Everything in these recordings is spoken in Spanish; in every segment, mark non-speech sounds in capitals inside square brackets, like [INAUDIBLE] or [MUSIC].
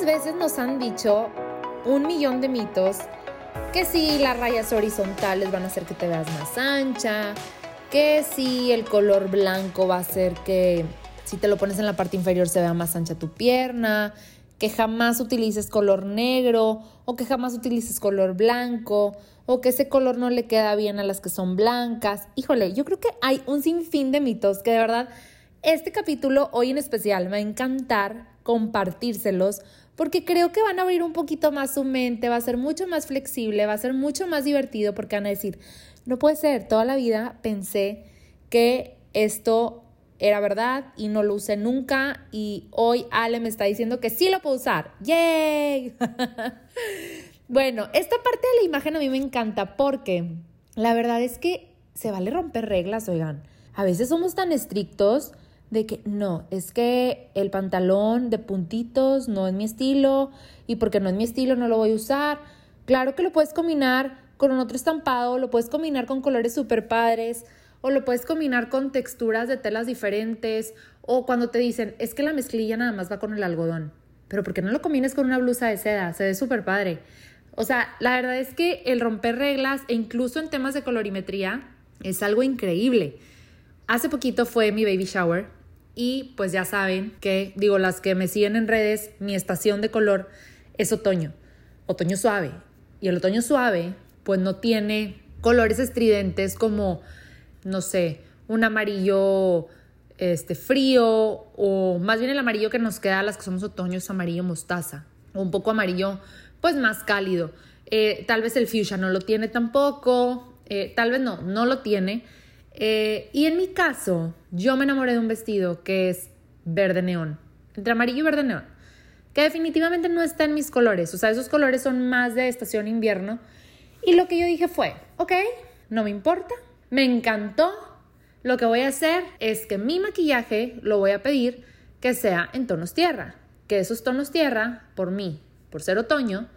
¿Cuántas veces nos han dicho un millón de mitos que si las rayas horizontales van a hacer que te veas más ancha, que si el color blanco va a hacer que si te lo pones en la parte inferior se vea más ancha tu pierna, que jamás utilices color negro o que jamás utilices color blanco o que ese color no le queda bien a las que son blancas. Híjole, yo creo que hay un sinfín de mitos que de verdad este capítulo hoy en especial me va a encantar compartírselos porque creo que van a abrir un poquito más su mente, va a ser mucho más flexible, va a ser mucho más divertido porque van a decir, no puede ser, toda la vida pensé que esto era verdad y no lo usé nunca y hoy Ale me está diciendo que sí lo puedo usar. ¡Yay! [LAUGHS] bueno, esta parte de la imagen a mí me encanta porque la verdad es que se vale romper reglas, oigan. A veces somos tan estrictos de que no, es que el pantalón de puntitos no es mi estilo y porque no es mi estilo no lo voy a usar. Claro que lo puedes combinar con otro estampado, lo puedes combinar con colores super padres o lo puedes combinar con texturas de telas diferentes o cuando te dicen, es que la mezclilla nada más va con el algodón. Pero ¿por qué no lo combines con una blusa de seda? Se ve súper padre. O sea, la verdad es que el romper reglas e incluso en temas de colorimetría es algo increíble. Hace poquito fue mi baby shower y pues ya saben que, digo, las que me siguen en redes, mi estación de color es otoño, otoño suave. Y el otoño suave pues no tiene colores estridentes como, no sé, un amarillo este, frío o más bien el amarillo que nos queda a las que somos otoño es amarillo mostaza o un poco amarillo pues más cálido. Eh, tal vez el fuchsia no lo tiene tampoco, eh, tal vez no, no lo tiene. Eh, y en mi caso, yo me enamoré de un vestido que es verde neón, entre amarillo y verde neón, que definitivamente no está en mis colores, o sea, esos colores son más de estación invierno. Y lo que yo dije fue, ok, no me importa, me encantó, lo que voy a hacer es que mi maquillaje lo voy a pedir que sea en tonos tierra, que esos tonos tierra, por mí, por ser otoño,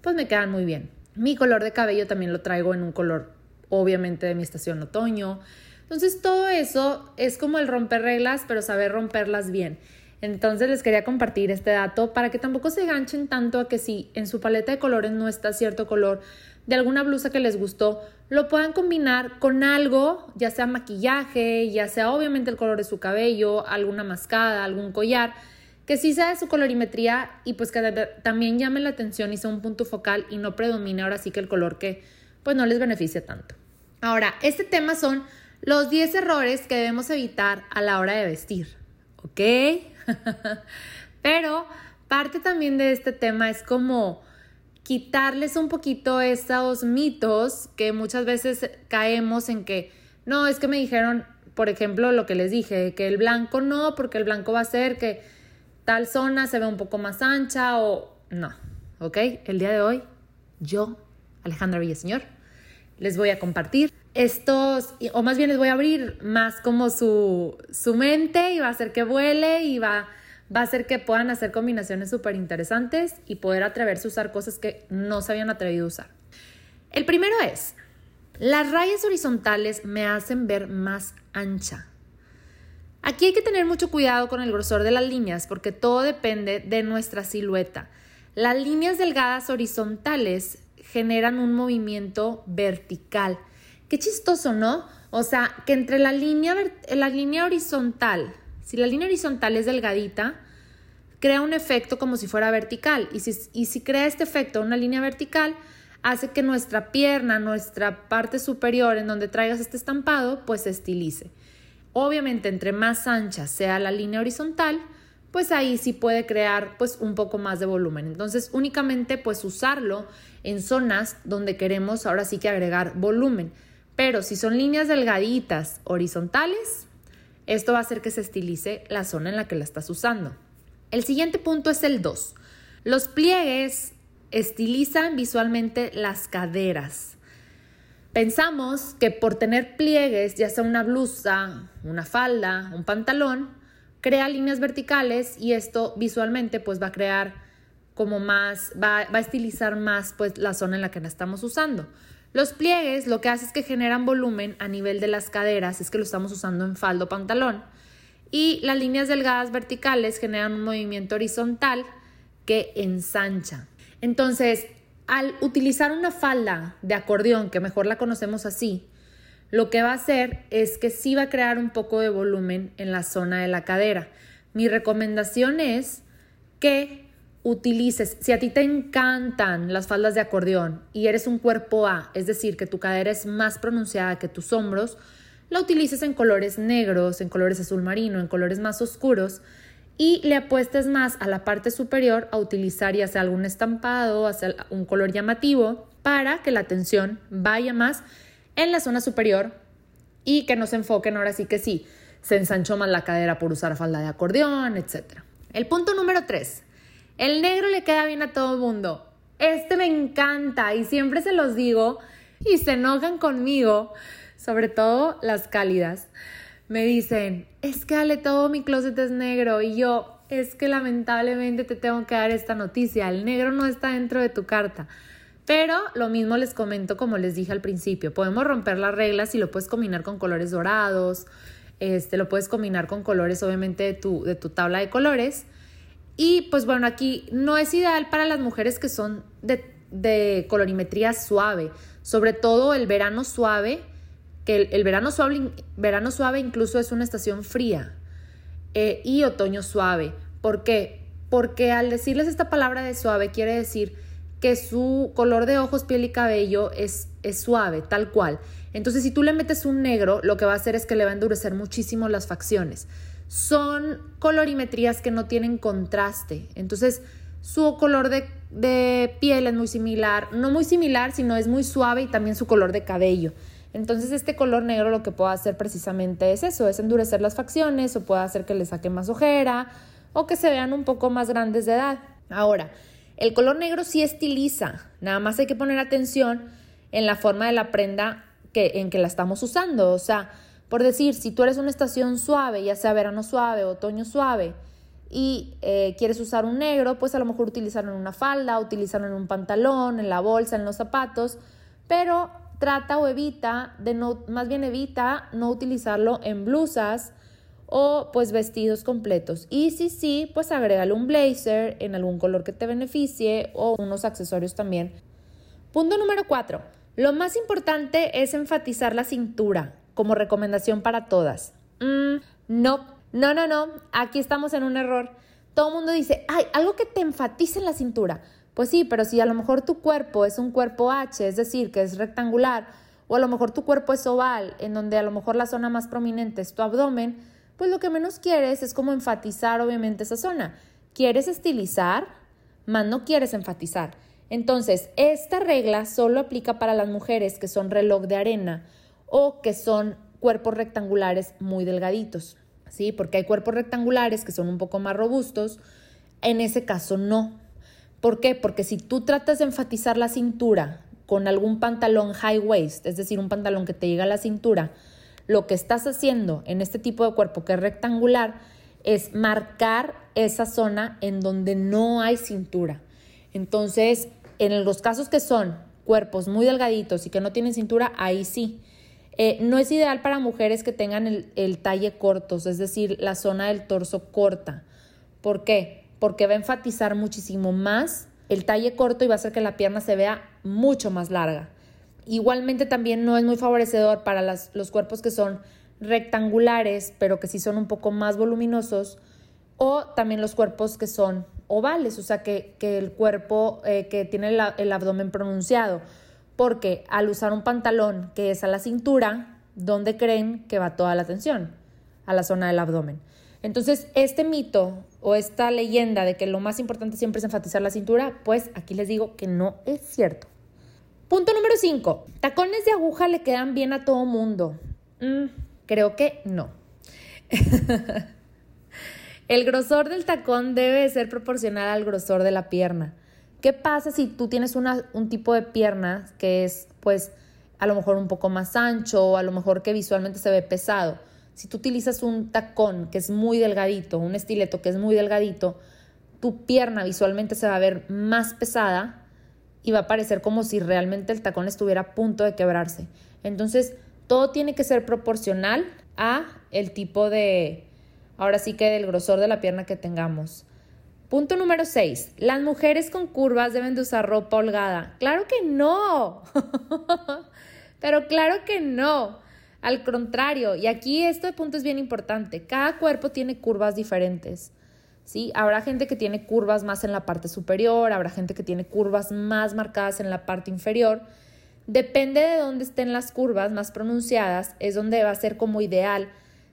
pues me quedan muy bien. Mi color de cabello también lo traigo en un color obviamente de mi estación otoño. Entonces todo eso es como el romper reglas, pero saber romperlas bien. Entonces les quería compartir este dato para que tampoco se ganchen tanto a que si en su paleta de colores no está cierto color de alguna blusa que les gustó, lo puedan combinar con algo, ya sea maquillaje, ya sea obviamente el color de su cabello, alguna mascada, algún collar, que sí sea de su colorimetría y pues que también llame la atención y sea un punto focal y no predomine ahora sí que el color que pues no les beneficia tanto. Ahora, este tema son los 10 errores que debemos evitar a la hora de vestir, ¿ok? [LAUGHS] Pero parte también de este tema es como quitarles un poquito estos mitos que muchas veces caemos en que, no, es que me dijeron, por ejemplo, lo que les dije, que el blanco no, porque el blanco va a ser que tal zona se ve un poco más ancha o no, ¿ok? El día de hoy, yo, Alejandra Villaseñor, les voy a compartir estos, o más bien les voy a abrir más como su, su mente y va a hacer que vuele y va, va a hacer que puedan hacer combinaciones súper interesantes y poder atreverse a usar cosas que no se habían atrevido a usar. El primero es, las rayas horizontales me hacen ver más ancha. Aquí hay que tener mucho cuidado con el grosor de las líneas porque todo depende de nuestra silueta. Las líneas delgadas horizontales generan un movimiento vertical. Qué chistoso, ¿no? O sea, que entre la línea, la línea horizontal, si la línea horizontal es delgadita, crea un efecto como si fuera vertical. Y si, y si crea este efecto, una línea vertical, hace que nuestra pierna, nuestra parte superior en donde traigas este estampado, pues se estilice. Obviamente, entre más ancha sea la línea horizontal, pues ahí sí puede crear pues un poco más de volumen. Entonces únicamente pues usarlo en zonas donde queremos ahora sí que agregar volumen. Pero si son líneas delgaditas horizontales, esto va a hacer que se estilice la zona en la que la estás usando. El siguiente punto es el 2. Los pliegues estilizan visualmente las caderas. Pensamos que por tener pliegues, ya sea una blusa, una falda, un pantalón, crea líneas verticales y esto visualmente pues va a crear como más, va, a estilizar más pues la zona en la que la estamos usando. Los pliegues lo que hace es que generan volumen a nivel de las caderas, es que lo estamos usando en faldo pantalón. Y las líneas delgadas verticales generan un movimiento horizontal que ensancha. Entonces, al utilizar una falda de acordeón, que mejor la conocemos así, lo que va a hacer es que sí va a crear un poco de volumen en la zona de la cadera. Mi recomendación es que utilices, si a ti te encantan las faldas de acordeón y eres un cuerpo A, es decir, que tu cadera es más pronunciada que tus hombros, la utilices en colores negros, en colores azul marino, en colores más oscuros y le apuestes más a la parte superior a utilizar ya sea algún estampado, hacia un color llamativo para que la atención vaya más en la zona superior y que no se enfoquen ahora sí que sí, se ensanchó más la cadera por usar falda de acordeón, etc. El punto número 3. El negro le queda bien a todo mundo. Este me encanta y siempre se los digo y se enojan conmigo, sobre todo las cálidas. Me dicen, es que Ale, todo mi closet es negro y yo, es que lamentablemente te tengo que dar esta noticia, el negro no está dentro de tu carta. Pero lo mismo les comento como les dije al principio, podemos romper las reglas y lo puedes combinar con colores dorados, este, lo puedes combinar con colores obviamente de tu, de tu tabla de colores. Y pues bueno, aquí no es ideal para las mujeres que son de, colorimetría suave, sobre todo el verano suave, que el, verano, suave, verano suave incluso es una estación fría, eh, y otoño suave. ¿Por qué? Porque al decirles esta palabra de suave quiere decir que su color de ojos, piel y cabello es, es suave, tal cual. Entonces, si tú le metes un negro, lo que va a hacer es que le va a endurecer muchísimo las facciones. Son colorimetrías que no tienen contraste. Entonces, su color de, de piel es muy similar, no muy similar, sino es muy suave y también su color de cabello. Entonces este color negro lo que puede hacer precisamente es eso, es endurecer las facciones o puede hacer que le saque más ojera o que se vean un poco más grandes de edad. Ahora, el color negro sí estiliza, nada más hay que poner atención en la forma de la prenda que, en que la estamos usando. O sea, por decir, si tú eres una estación suave, ya sea verano suave, otoño suave, y eh, quieres usar un negro, pues a lo mejor utilizarlo en una falda, utilizarlo en un pantalón, en la bolsa, en los zapatos, pero trata o evita de no, más bien evita no utilizarlo en blusas, o pues vestidos completos. Y si sí, pues agrégale un blazer en algún color que te beneficie o unos accesorios también. Punto número 4. Lo más importante es enfatizar la cintura como recomendación para todas. Mm, no, no, no, no, aquí estamos en un error. Todo el mundo dice, ay, algo que te enfatice en la cintura. Pues sí, pero si a lo mejor tu cuerpo es un cuerpo H, es decir, que es rectangular, o a lo mejor tu cuerpo es oval, en donde a lo mejor la zona más prominente es tu abdomen, pues lo que menos quieres es como enfatizar obviamente esa zona. Quieres estilizar, más no quieres enfatizar. Entonces, esta regla solo aplica para las mujeres que son reloj de arena o que son cuerpos rectangulares muy delgaditos, ¿sí? Porque hay cuerpos rectangulares que son un poco más robustos, en ese caso no. ¿Por qué? Porque si tú tratas de enfatizar la cintura con algún pantalón high waist, es decir, un pantalón que te llega a la cintura, lo que estás haciendo en este tipo de cuerpo que es rectangular es marcar esa zona en donde no hay cintura. Entonces, en los casos que son cuerpos muy delgaditos y que no tienen cintura, ahí sí. Eh, no es ideal para mujeres que tengan el, el talle cortos, es decir, la zona del torso corta. ¿Por qué? Porque va a enfatizar muchísimo más el talle corto y va a hacer que la pierna se vea mucho más larga. Igualmente también no es muy favorecedor para los cuerpos que son rectangulares, pero que sí son un poco más voluminosos, o también los cuerpos que son ovales, o sea, que, el cuerpo eh, que tiene el, el abdomen pronunciado, porque al usar un pantalón que es a la cintura, ¿dónde creen que va toda la atención? A la zona del abdomen. Entonces, este mito o esta leyenda de que lo más importante siempre es enfatizar la cintura, pues aquí les digo que no es cierto. Punto número 5. ¿Tacones de aguja le quedan bien a todo mundo? Mm, creo que no. [LAUGHS] El grosor del tacón debe ser proporcional al grosor de la pierna. ¿Qué pasa si tú tienes un tipo de pierna que es, pues, a lo mejor un poco más ancho o a lo mejor que visualmente se ve pesado? Si tú utilizas un tacón que es muy delgadito, un estileto que es muy delgadito, tu pierna visualmente se va a ver más pesada y va a parecer como si realmente el tacón estuviera a punto de quebrarse. Entonces, todo tiene que ser proporcional a el tipo de, ahora sí que del grosor de la pierna que tengamos. Punto número 6. Las mujeres con curvas deben de usar ropa holgada. Claro que no. [LAUGHS] Pero claro que no. Al contrario, y aquí este punto es bien importante. Cada cuerpo tiene curvas diferentes. ¿sí? Habrá gente que tiene curvas más en la parte superior, habrá gente que tiene curvas más marcadas en la parte inferior. Depende de dónde estén las curvas más pronunciadas, es donde va a ser como ideal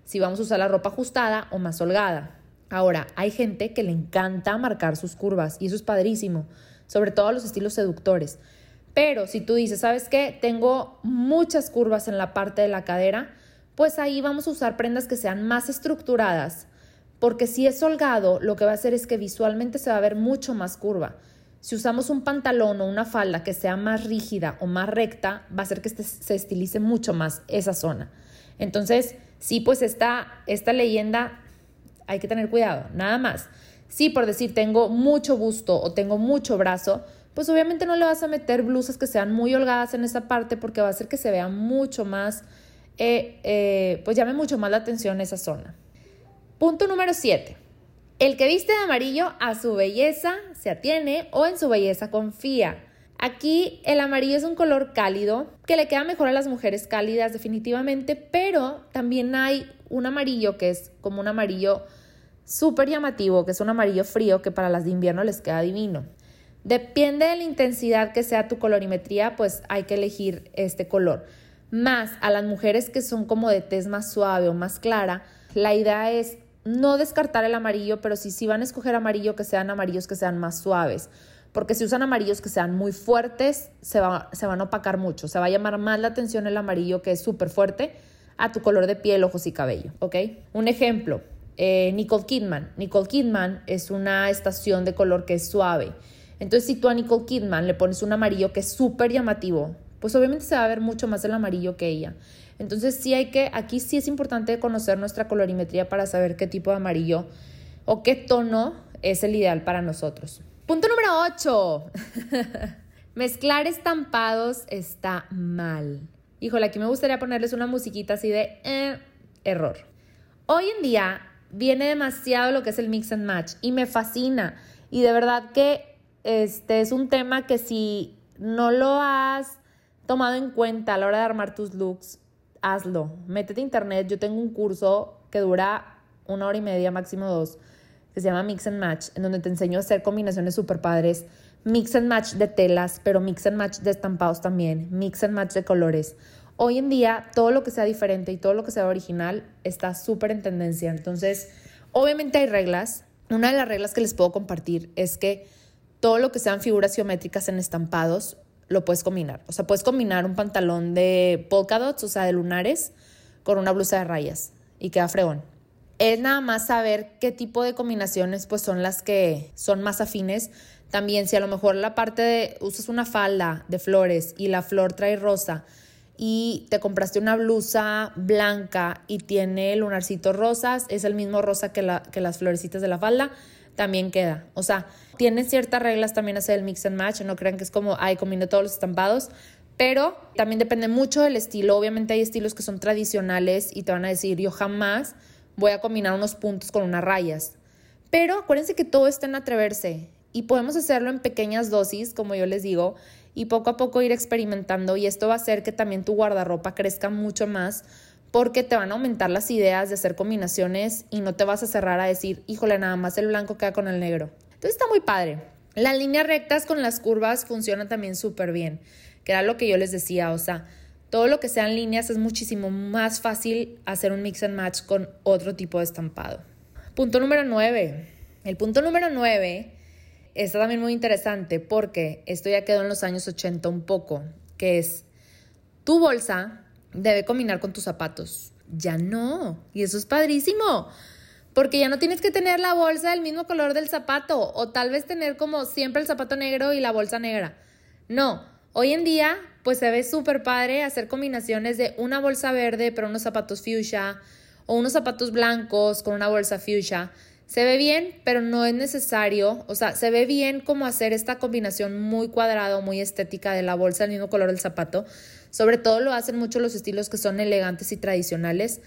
si vamos a usar la ropa ajustada o más holgada. Ahora, hay gente que le encanta marcar sus curvas y eso es padrísimo, sobre todo los estilos seductores. Pero si tú dices, ¿sabes qué? Tengo muchas curvas en la parte de la cadera, pues ahí vamos a usar prendas que sean más estructuradas, porque si es holgado, lo que va a hacer es que visualmente se va a ver mucho más curva. Si usamos un pantalón o una falda que sea más rígida o más recta, va a hacer que este se estilice mucho más esa zona. Entonces, sí, pues esta, esta leyenda hay que tener cuidado, nada más. Si por decir tengo mucho busto o tengo mucho brazo, pues obviamente no le vas a meter blusas que sean muy holgadas en esa parte porque va a hacer que se vea mucho más, eh, eh, pues llame mucho más la atención esa zona. Punto número 7. El que viste de amarillo a su belleza se atiene o en su belleza confía. Aquí el amarillo es un color cálido que le queda mejor a las mujeres cálidas definitivamente, pero también hay un amarillo que es como un amarillo súper llamativo, que es un amarillo frío que para las de invierno les queda divino. Depende de la intensidad que sea tu colorimetría, pues hay que elegir este color. Más a las mujeres que son como de tez más suave o más clara, la idea es no descartar el amarillo, pero si sí van a escoger amarillo, que sean amarillos que sean más suaves. Porque si usan amarillos que sean muy fuertes, se, se van a opacar mucho. Se va a llamar más la atención el amarillo que es súper fuerte a tu color de piel, ojos y cabello, ¿ok? Un ejemplo, eh, Nicole Kidman. Nicole Kidman es una estación de color que es suave. Entonces, si tú a Nicole Kidman le pones un amarillo que es súper llamativo, pues obviamente se va a ver mucho más el amarillo que ella. Entonces, sí hay que, aquí sí es importante conocer nuestra colorimetría para saber qué tipo de amarillo o qué tono es el ideal para nosotros. Punto número 8. [LAUGHS] Mezclar estampados está mal. Híjole, aquí me gustaría ponerles una musiquita así de eh, error. Hoy en día viene demasiado lo que es el mix and match y me fascina. Y de verdad que este es un tema que si no lo has tomado en cuenta a la hora de armar tus looks, hazlo. Métete a internet. Yo tengo un curso que dura una hora y media, máximo dos, que se llama Mix and Match, en donde te enseño a hacer combinaciones super padres mix and match de telas, pero mix and match de estampados también, mix and match de colores. Hoy en día todo lo que sea diferente y todo lo que sea original está súper en tendencia. Entonces, obviamente hay reglas. Una de las reglas que les puedo compartir es que todo lo que sean figuras geométricas en estampados lo puedes combinar. O sea, puedes combinar un pantalón de polka dots, o sea, de lunares, con una blusa de rayas y queda fregón. Es nada más saber qué tipo de combinaciones pues son las que son más afines también si a lo mejor la parte de usas una falda de flores y la flor trae rosa y te compraste una blusa blanca y tiene lunarcitos rosas, es el mismo rosa que, la, que las florecitas de la falda, también queda. O sea, tiene ciertas reglas también hacer el mix and match, no crean que es como, ay, combino todos los estampados, pero también depende mucho del estilo. Obviamente hay estilos que son tradicionales y te van a decir, yo jamás voy a combinar unos puntos con unas rayas. Pero acuérdense que todo está en atreverse y podemos hacerlo en pequeñas dosis, como yo les digo, y poco a poco ir experimentando y esto va a hacer que también tu guardarropa crezca mucho más porque te van a aumentar las ideas de hacer combinaciones y no te vas a cerrar a decir, híjole, nada más el blanco queda con el negro. Entonces está muy padre. Las líneas rectas con las curvas funcionan también súper bien, que era lo que yo les decía, o sea, todo lo que sean líneas es muchísimo más fácil hacer un mix and match con otro tipo de estampado. Punto número 9. El punto número 9 está también muy interesante porque esto ya quedó en los años 80 un poco, que es tu bolsa debe combinar con tus zapatos. Ya no. Y eso es padrísimo. Porque ya no tienes que tener la bolsa del mismo color del zapato o tal vez tener como siempre el zapato negro y la bolsa negra. No, hoy en día pues se ve súper padre hacer combinaciones de una bolsa verde pero unos zapatos fuchsia o unos zapatos blancos con una bolsa fuchsia. Se ve bien, pero no es necesario, o sea, se ve bien como hacer esta combinación muy cuadrada muy estética de la bolsa del mismo color del zapato. Sobre todo lo hacen mucho los estilos que son elegantes y tradicionales,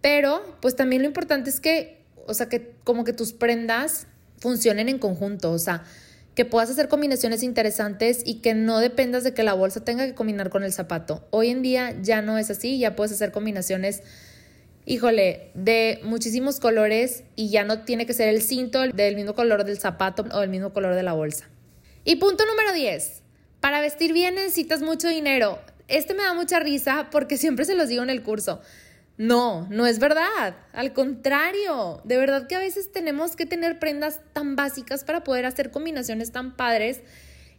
pero pues también lo importante es que, o sea, que como que tus prendas funcionen en conjunto, o sea, que puedas hacer combinaciones interesantes y que no dependas de que la bolsa tenga que combinar con el zapato. Hoy en día ya no es así, ya puedes hacer combinaciones, híjole, de muchísimos colores y ya no tiene que ser el cinto del mismo color del zapato o del mismo color de la bolsa. Y punto número 10. Para vestir bien necesitas mucho dinero. Este me da mucha risa porque siempre se los digo en el curso. No, no es verdad. Al contrario, de verdad que a veces tenemos que tener prendas tan básicas para poder hacer combinaciones tan padres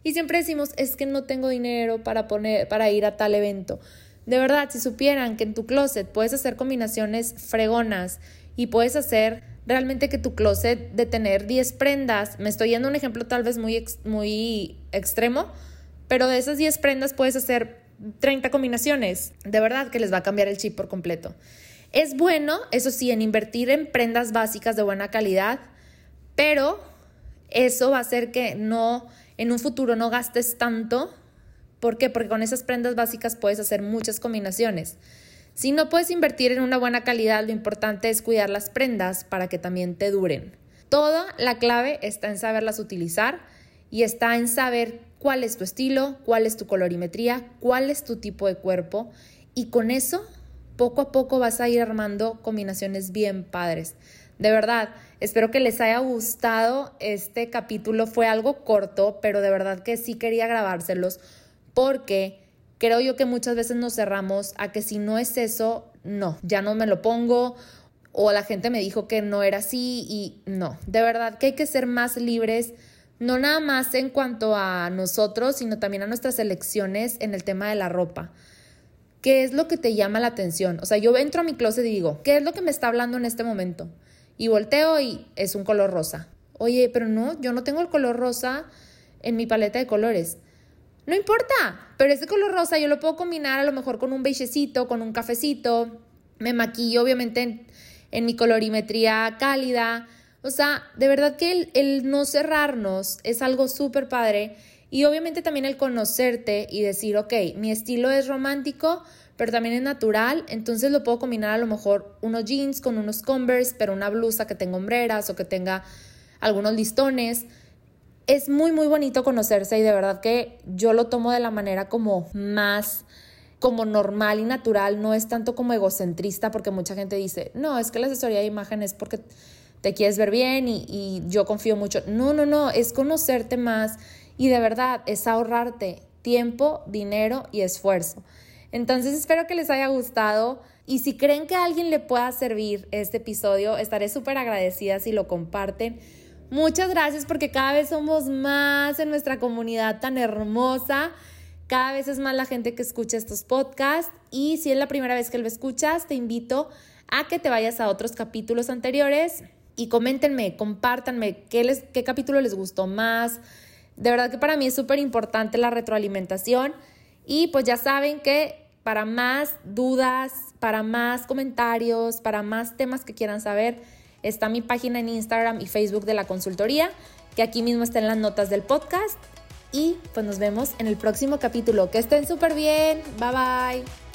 y siempre decimos, es que no tengo dinero para poner para ir a tal evento. De verdad, si supieran que en tu closet puedes hacer combinaciones fregonas y puedes hacer realmente que tu closet de tener 10 prendas, me estoy yendo un ejemplo tal vez muy, muy extremo, pero de esas 10 prendas puedes hacer 30 combinaciones. De verdad que les va a cambiar el chip por completo. Es bueno, eso sí, en invertir en prendas básicas de buena calidad, pero eso va a hacer que no, en un futuro no gastes tanto. ¿Por qué? Porque con esas prendas básicas puedes hacer muchas combinaciones. Si no puedes invertir en una buena calidad, lo importante es cuidar las prendas para que también te duren. Toda la clave está en saberlas utilizar y está en saber cuál es tu estilo, cuál es tu colorimetría, cuál es tu tipo de cuerpo y con eso poco a poco vas a ir armando combinaciones bien padres. De verdad, espero que les haya gustado. Este capítulo. Fue algo corto, pero de verdad que sí quería grabárselos porque creo yo que muchas veces nos cerramos a que si no es eso, no, ya no me lo pongo. O la gente me dijo que no era así y no, de verdad que hay que ser más libres no nada más en cuanto a nosotros, sino también a nuestras elecciones en el tema de la ropa. ¿Qué es lo que te llama la atención? O sea, yo entro a mi closet y digo, ¿qué es lo que me está hablando en este momento? Y volteo y es un color rosa. Oye, pero no, yo no tengo el color rosa en mi paleta de colores. No importa, pero ese color rosa yo lo puedo combinar a lo mejor con un beigecito, con un cafecito. Me maquillo obviamente en, en mi colorimetría cálida o sea, de verdad que el, no cerrarnos es algo súper padre. Y obviamente también el conocerte y decir, ok, mi estilo es romántico, pero también es natural, entonces lo puedo combinar a lo mejor unos jeans con unos Converse, pero una blusa que tenga hombreras o que tenga algunos listones. Es muy, muy bonito conocerse y de verdad que yo lo tomo de la manera como más como normal y natural, no es tanto como egocentrista porque mucha gente dice, no, es que la asesoría de imagen es porque te quieres ver bien y, yo confío mucho. No, no, no, es conocerte más y de verdad es ahorrarte tiempo, dinero y esfuerzo. Entonces espero que les haya gustado y si creen que a alguien le pueda servir este episodio, estaré súper agradecida si lo comparten. Muchas gracias porque cada vez somos más en nuestra comunidad tan hermosa. Cada vez es más la gente que escucha estos podcasts y si es la primera vez que lo escuchas, te invito a que te vayas a otros capítulos anteriores y coméntenme, compártanme qué, les, qué capítulo les gustó más. De verdad que para mí es súper importante la retroalimentación y pues ya saben que para más dudas, para más comentarios, para más temas que quieran saber, está mi página en Instagram y Facebook de la consultoría, que aquí mismo está en las notas del podcast. Y pues nos vemos en el próximo capítulo. Que estén súper bien. Bye bye.